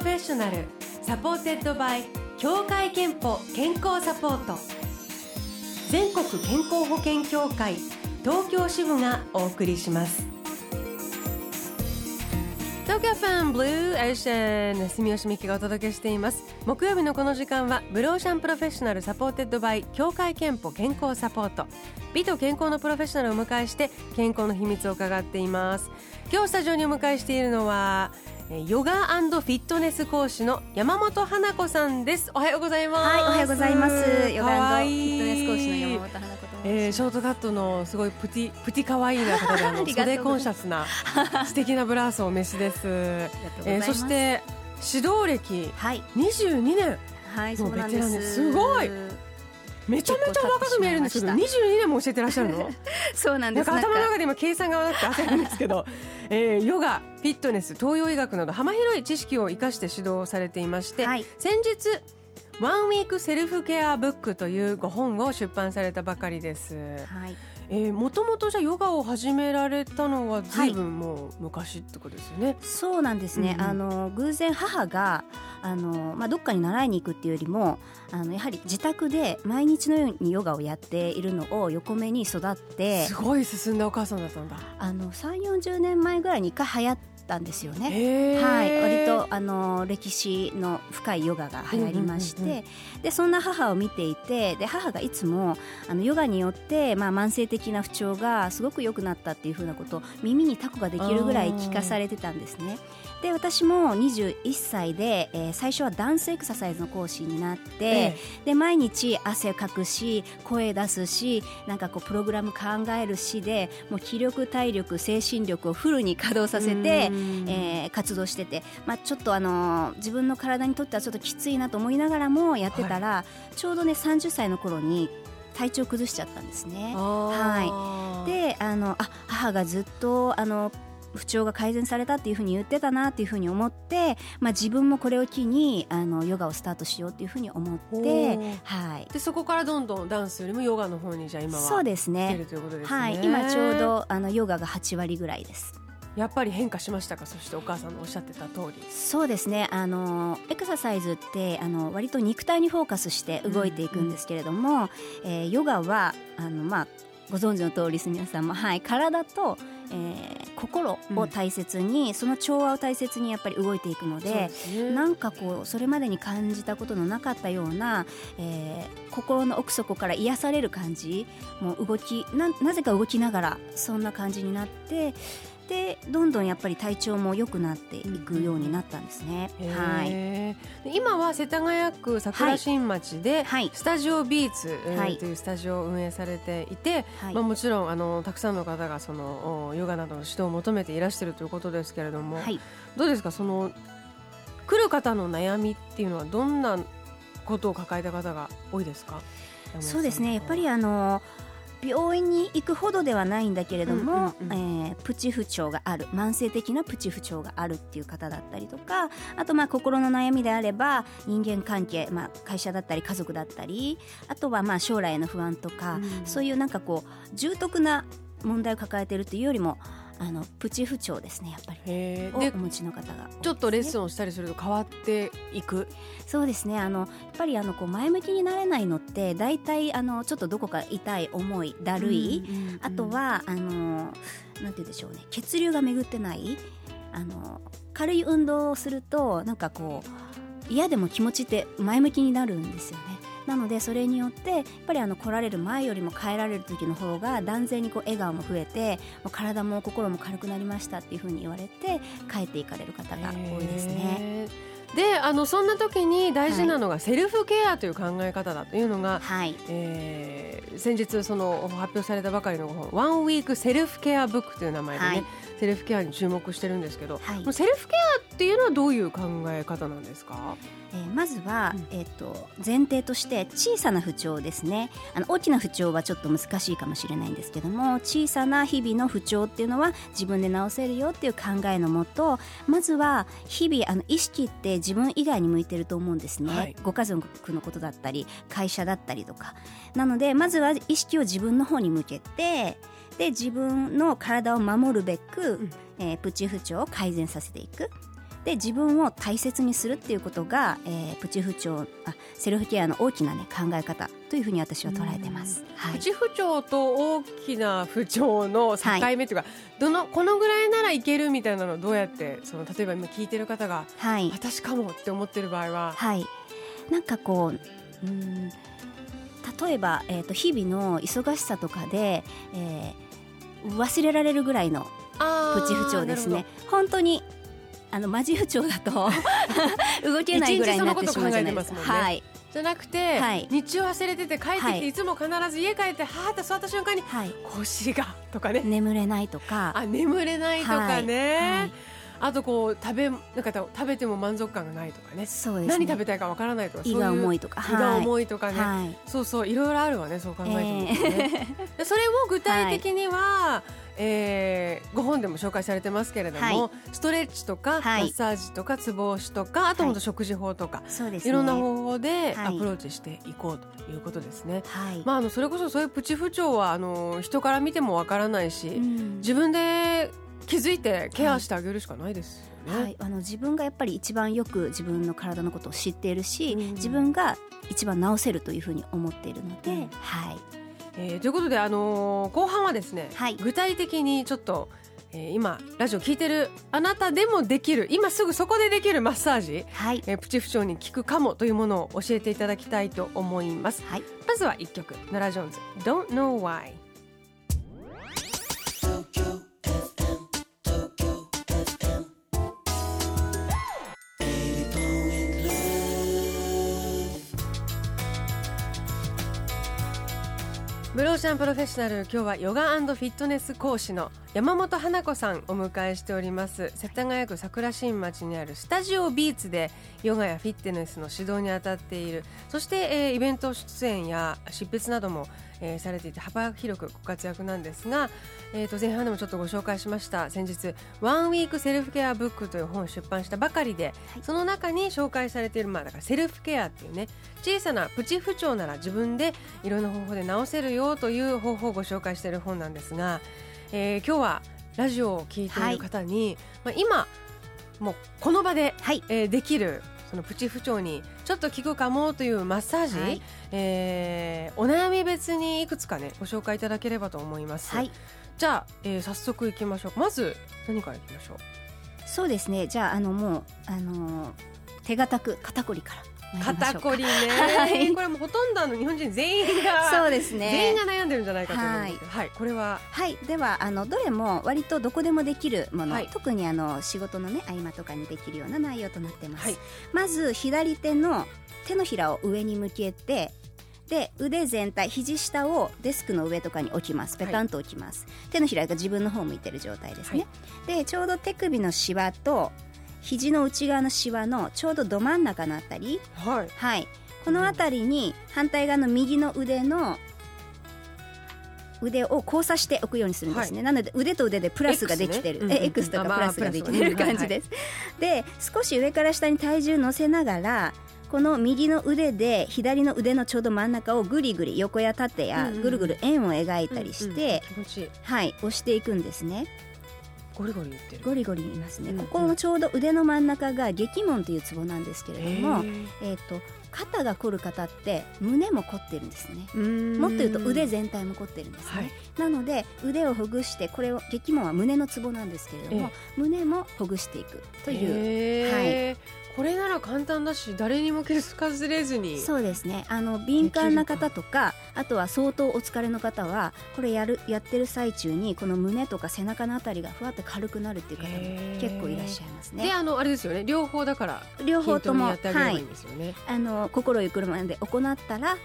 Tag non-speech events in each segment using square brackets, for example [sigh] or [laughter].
プロフェッショナル supported by 協会けんぽ健康サポート。全国健康保険協会東京支部がお送りします。東京 FM ブルーオーシャン住吉美紀がお届けしています。木曜日のこの時間はブルーオーシャンプロフェッショナル supported by 協会けんぽ健康サポート。美と健康のプロフェッショナルをお迎えして健康の秘密を伺っています。今日スタジオにお迎えしているのはヨガフィットネス講師の山本花子さんです。おはようございます。はいおはようございます。ヨガフィットネス講師の山本花子えー、ショートカットのすごいプティプティ可愛いな方であの [laughs] 袖コンシャスな素敵なブラウスをお召しです。[laughs] えー、そして指導歴22年。のベテランです。すごい。めちゃめちゃ若く見えるんですけど、22年も教えてらっしゃるの？[laughs] そうなんです。頭の中で今計算がなくて焦るんですけど、えー、ヨガ、フィットネス、東洋医学など幅広い知識を生かして指導されていまして、はい、先日ワンウィークセルフケアブックというご本を出版されたばかりです。はい。えー、もともとじゃヨガを始められたのはずいぶんもう昔ってことですよね。はい、そうなんですね。うんうん、あの偶然母があのまあどっかに習いに行くっていうよりもあのやはり自宅で毎日のようにヨガをやっているのを横目に育ってすごい進んだお母さんだったんだ。あの3、40年前ぐらいに一回流行っったんですよね。はい、割とあの歴史の深いヨガが流行りまして、うんうんうんでそんな母を見ていてで母がいつもあのヨガによって、まあ、慢性的な不調がすごく良くなったっていうふうなことを耳にタコができるぐらい聞かされてたんですね。で私も21歳で、えー、最初はダンスエクササイズの講師になって、ええ、で毎日汗をかくし声出すしなんかこうプログラム考えるしでもう気力体力精神力をフルに稼働させて、えー、活動してて、まあ、ちょっとあのー、自分の体にとってはちょっときついなと思いながらもやってたら、はい、ちょうどね30歳の頃に体調崩しちゃったんですね。はい、であのあ母がずっとあの不調が改善されたっていうふうに言ってたなっていうふうに思って、まあ、自分もこれを機にあのヨガをスタートしようっていうふうに思って、はい、でそこからどんどんダンスよりもヨガの方にじゃあ今はそうですね、ね、はい、今ちょうどあのヨガが8割ぐらいです。やっぱり変化しましたか？そしてお母さんのおっしゃってた通り。そうですね。あのエクササイズってあの割と肉体にフォーカスして動いていくんですけれども、うんうん、えー、ヨガはあの、まあ、ご存知の通り皆さん。も、はい、体とえー、心を大切に、うん、その調和を大切にやっぱり動いていくので、ね、なんかこうそれまでに感じたことのなかったような、えー、心の奥底から癒される感じもう動きななぜか動きながらそんな感じになってでどんどんやっぱり体調も良くなっていくようになったんですね。はい、今は世田谷区桜新町で、スタジオビーツ、はい、というスタジオを運営されていて、はい、まあ、もちろんあのたくさんの方がそのヨガなどの指導を求めていらしているということですけれども、はい、どうですか？その来る方の悩みっていうのはどんなことを抱えた方が多いですか？そうですね。やっぱりあの病院に行くほどではないんだけれども、うんうんうん、えー、プチ不調がある慢性的なプチ不調があるっていう方だったりとかあとまあ心の悩みであれば人間関係、まあ、会社だったり家族だったりあとはまあ将来への不安とか、うん、そういうなんかこう重篤な問題を抱えているというよりもあのプチ不調ですねやっぱり。をお持ちの方が、ね、ちょっとレッスンをしたりすると変わっていく？そうですねあのやっぱりあのこう前向きになれないのって大体あのちょっとどこか痛い重いだるい、うんうんうん、あとはあのなんて言うんでしょうね血流が巡ってないあの軽い運動をするとなんかこう嫌でも気持ちって前向きになるんですよねなのでそれによってやっぱりあの来られる前よりも帰られる時の方が断然にこう笑顔も増えてもう体も心も軽くなりましたっていうふうに言われて帰っていかれる方が多いですね。であのそんな時に大事なのがセルフケアという考え方だというのが、はい。えー、先日その発表されたばかりの本「ワンウィークセルフケアブック」という名前でね、はい、セルフケアに注目してるんですけど、はい、セルフケアっていうのはどういう考え方なんですか？えー、まずは、うん、えーと、前提として小さな不調ですね。あの大きな不調はちょっと難しいかもしれないんですけども小さな日々の不調っていうのは自分で治せるよっていう考えのもとまずは日々あの意識って自分以外に向いてると思うんですね、はい、ご家族のことだったり会社だったりとか。なのでまずは意識を自分の方に向けてで自分の体を守るべく、うん、えー、プチ不調を改善させていく。で自分を大切にするっていうことが、えー、プチ不調あセルフケアの大きな、ね、考え方というふうに私は捉えてます、はい、プチ不調と大きな不調の境目というか、はい、どのこのぐらいならいけるみたいなのどうやってその例えば今聞いてる方が、はい、私かもって思ってる場合は、はい、なんかこううん例えば、えーと、日々の忙しさとかで、えー、忘れられるぐらいのプチ不調ですね。本当にあのマジ不調だと [laughs] 動けないぐらいになってしまうじゃないです。か。はい、じゃなくて、はい、日中忘れてて帰ってきて、はい、いつも必ず家帰ってはーって座った瞬間に、はい、腰がとかね。眠れないとか。あ眠れないとかね、あとこう食べなんか食べても満足感がないとかね。そうですね。何食べたいかわからないとか胃が重いとか。胃が重いとかね、はい、そうそういろいろあるわねそう考えてもね、えー、それを具体的には、はい、えー、ご本でも紹介されてますけれども、はい、ストレッチとか、マッサージとかツボ押しとかあと本当食事法とか、はいね、いろんな方法でアプローチしていこうということですね。まああのそれこそそういうプチ不調はあの人から見てもわからないし、うん、自分で気づいてケアしてあげるしかないですよね。はい、あの自分がやっぱり一番よく自分の体のことを知っているし、うん、自分が一番治せるというふうに思っているので、うん、はい。えー、ということで、あのー、後半はですね、はい、具体的にちょっと、えー、今ラジオ聞いてるあなたでもできる今すぐそこでできるマッサージ、はい。えー、プチ不調に効くかもというものを教えていただきたいと思います、はい、まずは1曲「ノラ・ジョーンズ Don't Know Why」シャンプロフェッショナル今日はヨガフィットネス講師の山本花子さんお迎えしております。世田谷区桜新町にあるスタジオビーツでヨガやフィットネスの指導に当たっている。そして、えー、イベント出演や執筆などもえー、されていて幅広くご活躍なんですが、えー、と前半でもちょっとご紹介しました。先日「ワンウィークセルフケアブック」という本を出版したばかりで、はい、その中に紹介されている、まあ、だからセルフケアっていうね小さなプチ不調なら自分でいろんな方法で治せるよという方法をご紹介している本なんですが、えー、今日はラジオを聴いている方に、はい、まあ、今もうこの場で、はい、えー、できるそのプチ不調にちょっと効くかもというマッサージ、はい、えー、お悩み別にいくつかねご紹介いただければと思います、はい、じゃあ、えー、早速いきましょう。まず何からいきましょう？そうですね。じゃああのもうあの手堅く肩こりから肩こりね、はい、これもほとんどの日本人全員がそうですね。全員が悩んでるんじゃないかと思うんですけど、はい、はい、これは。はい。ではあのどれも割とどこでもできるもの、はい、特にあの仕事のね合間とかにできるような内容となってます、まず左手の手のひらを上に向けてで腕全体肘下をデスクの上とかに置きます。ペタンと置きます、手のひらが自分の方向いてる状態ですね、でちょうど手首のしわと肘の内側のしわのちょうどど真ん中のあたり、はい、はい、この辺りに反対側の右の腕の腕を交差しておくようにするんですね、はい、なので腕と腕でプラスができてる、X ね、え X とかプラスができてる感じです、で少し上から下に体重乗せながらこの右の腕で左の腕のちょうど真ん中をぐりぐり横や縦やぐるぐる円を描いたりして、はい押していくんですねゴリゴリ言ってる。ゴリゴリ言いますね、うんうん、ここのちょうど腕の真ん中が激門というツボなんですけれども、えーと肩が凝る方って胸も凝ってるんですね。もっと言うと腕全体も凝ってるんですね、はい、なので腕をほぐしてこれを激門は胸のツボなんですけれども胸もほぐしていくという、はい、これなら簡単だし誰にも気づかずれずに。そうですね。あの敏感な方とかあとは相当お疲れの方はこれやるやってる最中にこの胸とか背中のあたりがふわって軽くなるっていう方も結構いらっしゃいますね。であのあれですよね。両方だから両方ともはい。あの心ゆくるまで行ったら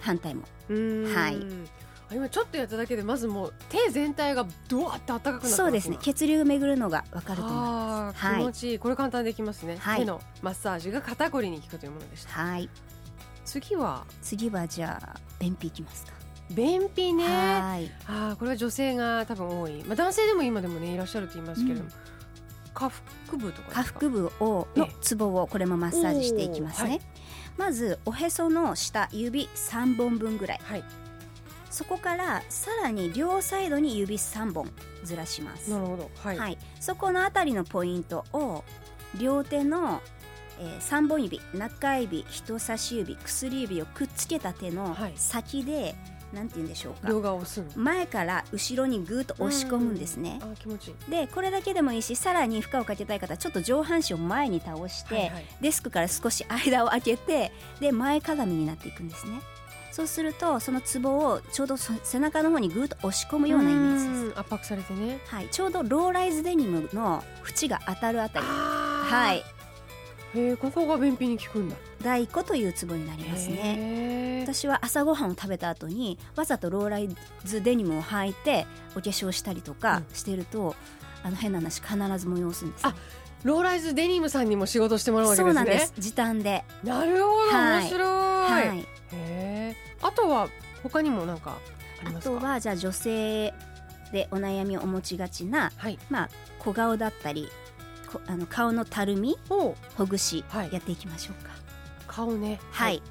反対も。はい今ちょっとやっただけでまずもう手全体がドワって温かくなってそうですね。血流巡るのが分かると思います。気持ちいい、これ簡単できますね、はい、手のマッサージが肩こりに効くというものでした。はい。次は？次はじゃあ便秘いきますか。便秘ね。はい。あこれは女性が多分多い、まあ、男性でも今でもねいらっしゃると言いますけれども、うん。下腹部とか下腹部をのツボをこれもマッサージしていきますね、はい、まずおへその下指3本分ぐらい、はい、そこからさらに両サイドに指3本ずらします。なるほど、はい、はい、そこのあたりのポイントを両手の、えー、3本指中指人差し指薬指をくっつけた手の先で、はいなんて言うんでしょうか。両側押す前から後ろにぐっと押し込むんですね、あ気持ちいい。でこれだけでもいいしさらに負荷をかけたい方はちょっと上半身を前に倒して、はいはい、デスクから少し間を空けてで前かがみになっていくんですねそうするとそのツボをちょうど背中の方にぐっと押し込むようなイメージです。圧迫されてね、はい、ちょうどローライズデニムの縁が当たるあたり。はい。へえここが便秘に効くんだ。大根というツボになりますね。私は朝ごはんを食べた後にわざとローライズデニムを履いてお化粧したりとかしてると、うん、あの変な話必ず催すんです、ね、あローライズデニムさんにも仕事してもらうわけですね。そうなんです。時短で。なるほど、はい、面白い、はい、へえあとは他にもなんかあとはじゃあ女性でお悩みをお持ちがちな、はい、まあ小顔だったりあの顔のたるみほぐしやっていきましょうか、顔ね。はい、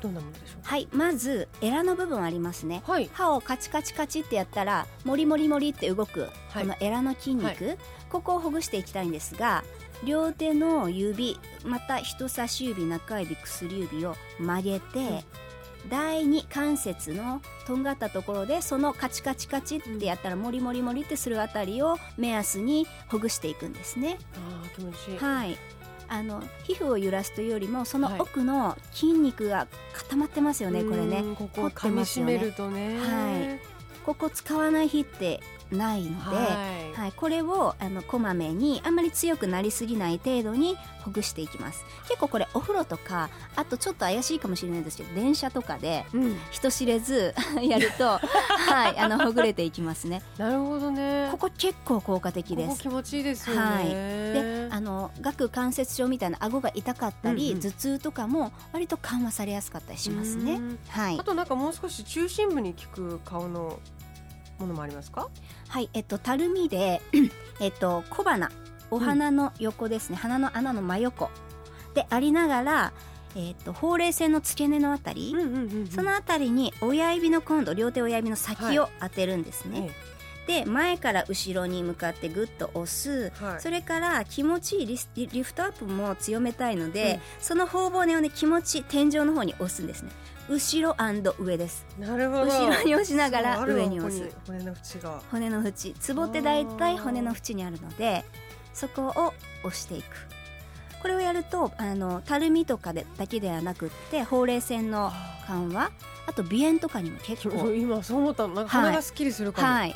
どんなものでしょうはい。まずエラの部分ありますね、はい、歯をカチカチカチってやったらモリモリモリって動く、このエラの筋肉、ここをほぐしていきたいんですが両手の指また人差し指中指薬指を曲げて、第二関節のとんがったところでそのカチカチカチってやったらモリモリモリってするあたりを目安にほぐしていくんですね。あ気持ちいい。はい。あの皮膚を揺らすというよりもその奥の筋肉が固まってますよね、はい、これね。ここ噛み締めるとね。はい。ここ使わない日ってないので、はい、はい、これをあのこまめにあんまり強くなりすぎない程度にほぐしていきます。結構これお風呂とかあとちょっと怪しいかもしれないですけど電車とかで人知れず [laughs] やると、[laughs] はいあのほぐれていきますね。なるほどね。ここ結構効果的です。気持ちいいですよね、はい、であの顎関節症みたいな顎が痛かったり、うんうん、頭痛とかも割と緩和されやすかったりしますね。はい。あとなんかもう少し中心部に効く顔のものもありますか？はいえっとたるみで [clears throat] えっと小鼻。お花の横ですね、うん、鼻の穴の真横。でありながらえーと、ほうれい線の付け根のあたり、うんうんうんうん、そのあたりに親指の今度両手親指の先を当てるんですね、はいで前から後ろに向かってぐっと押す、はい、それから気持ちいいリスリフトアップも強めたいので、うん、その頬骨をね気持ち天井の方に押すんですね。後ろ上です。なるほど。後ろに押しながら上に押す。骨の縁が。骨の縁。ツボって大体骨の縁にあるのでそこを押していく。これをやるとあのたるみとかでだけではなくってほうれい線の緩和あと鼻炎とかにも結構。今そう思ったなんか鼻がすっきりするかも、はい、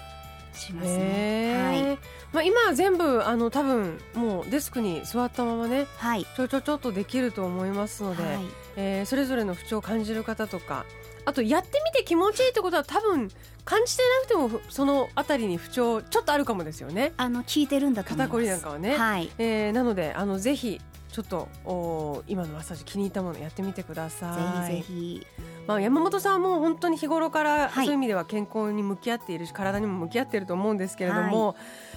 しますね。はい。まあ今は全部あの多分もうデスクに座ったままね、はい、ちょちょちょっとできると思いますので、はい、えー、それぞれの不調を感じる方とか、あとやってみて気持ちいいってことは多分感じてなくてもそのあたりに不調ちょっとあるかもですよね。あの聞いてるんだと肩こりなんかはね。はい。えー、なのであのぜひちょっとお今のマッサージ気に入ったものやってみてください。ぜひぜひ。まあ山本さんも本当に日頃からそういう意味では健康に向き合っているし、体にも向き合っていると思うんですけれども、はい、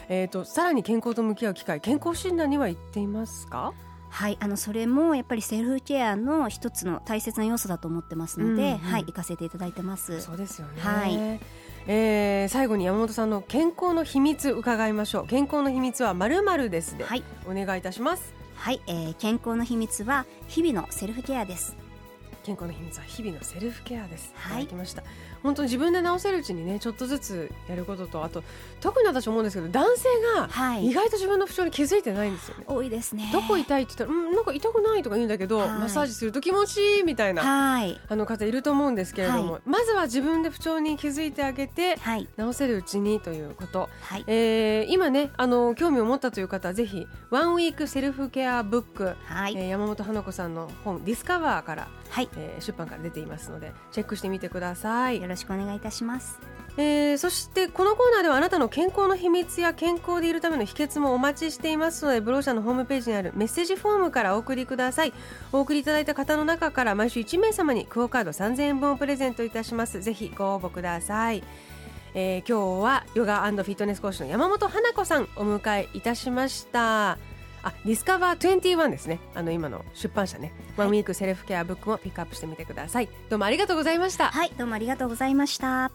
えっ、ー、とさらに健康と向き合う機会、健康診断には行っていますか？はいあのそれもやっぱりセルフケアの一つの大切な要素だと思ってますので、うんうん、はい行かせていただいてます。そうですよね。はい。えー、最後に山本さんの健康の秘密伺いましょう。健康の秘密はまるまるですで、はい、お願いいたしますはい、えー、健康の秘密は日々のセルフケアです。健康の秘密は日々のセルフケアです、はい、いただきました本当に自分で直せるうちにねちょっとずつやることとあと特に私思うんですけど男性が意外と自分の不調に気づいてないんですよね、多いですね。どこ痛いって言ったらうんなんか痛くないとか言うんだけど、はい、マッサージすると気持ちいいみたいな、はい、あの方いると思うんですけれども、はい、まずは自分で不調に気づいてあげて、はい、直せるうちにということ、はい。えー、今ねあの興味を持ったという方はぜひワンウィークセルフケアブック、はい。えー、山本花子さんの本ディスカバーから、はい。えー、出版から出ていますのでチェックしてみてください。ろしくお願いいたします。えー、そしてこのコーナーではあなたの健康の秘密や健康でいるための秘訣もお待ちしていますのでブローシャのホームページにあるメッセージフォームからお送りください。お送りいただいた方の中から毎週1名様にクオカード3000円分をプレゼントいたします。ぜひご応募ください、えー、今日はヨガフィットネス講師の山本花子さんお迎えいたしました。あディスカバー21ですねあの今の出版社ね、ワンウィークセルフケアブックもピックアップしてみてくださいどうもありがとうございましたはいどうもありがとうございました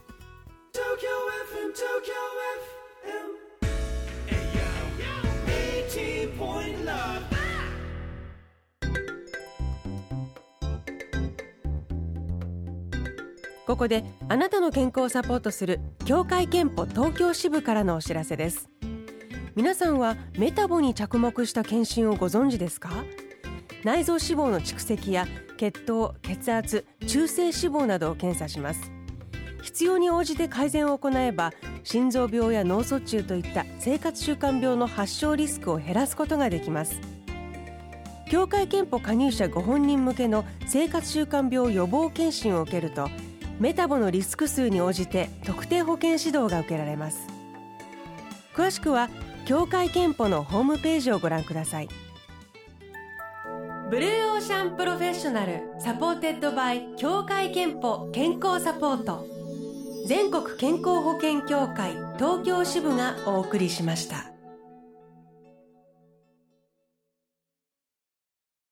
ここであなたの健康をサポートする協会憲法東京支部からのお知らせです皆さんはメタボに着目した検診をご存知ですか？内臓脂肪の蓄積や血糖血圧中性脂肪などを検査します。必要に応じて改善を行えば心臓病や脳卒中といった生活習慣病の発症リスクを減らすことができます。協会憲法加入者ご本人向けの生活習慣病予防検診を受けるとメタボのリスク数に応じて特定保健指導が受けられます。詳しくは協会けんぽのホームページをご覧くださいブルーオーシャンプロフェッショナル supported by 協会けんぽ健康サポート全国健康保険協会東京支部がお送りしました。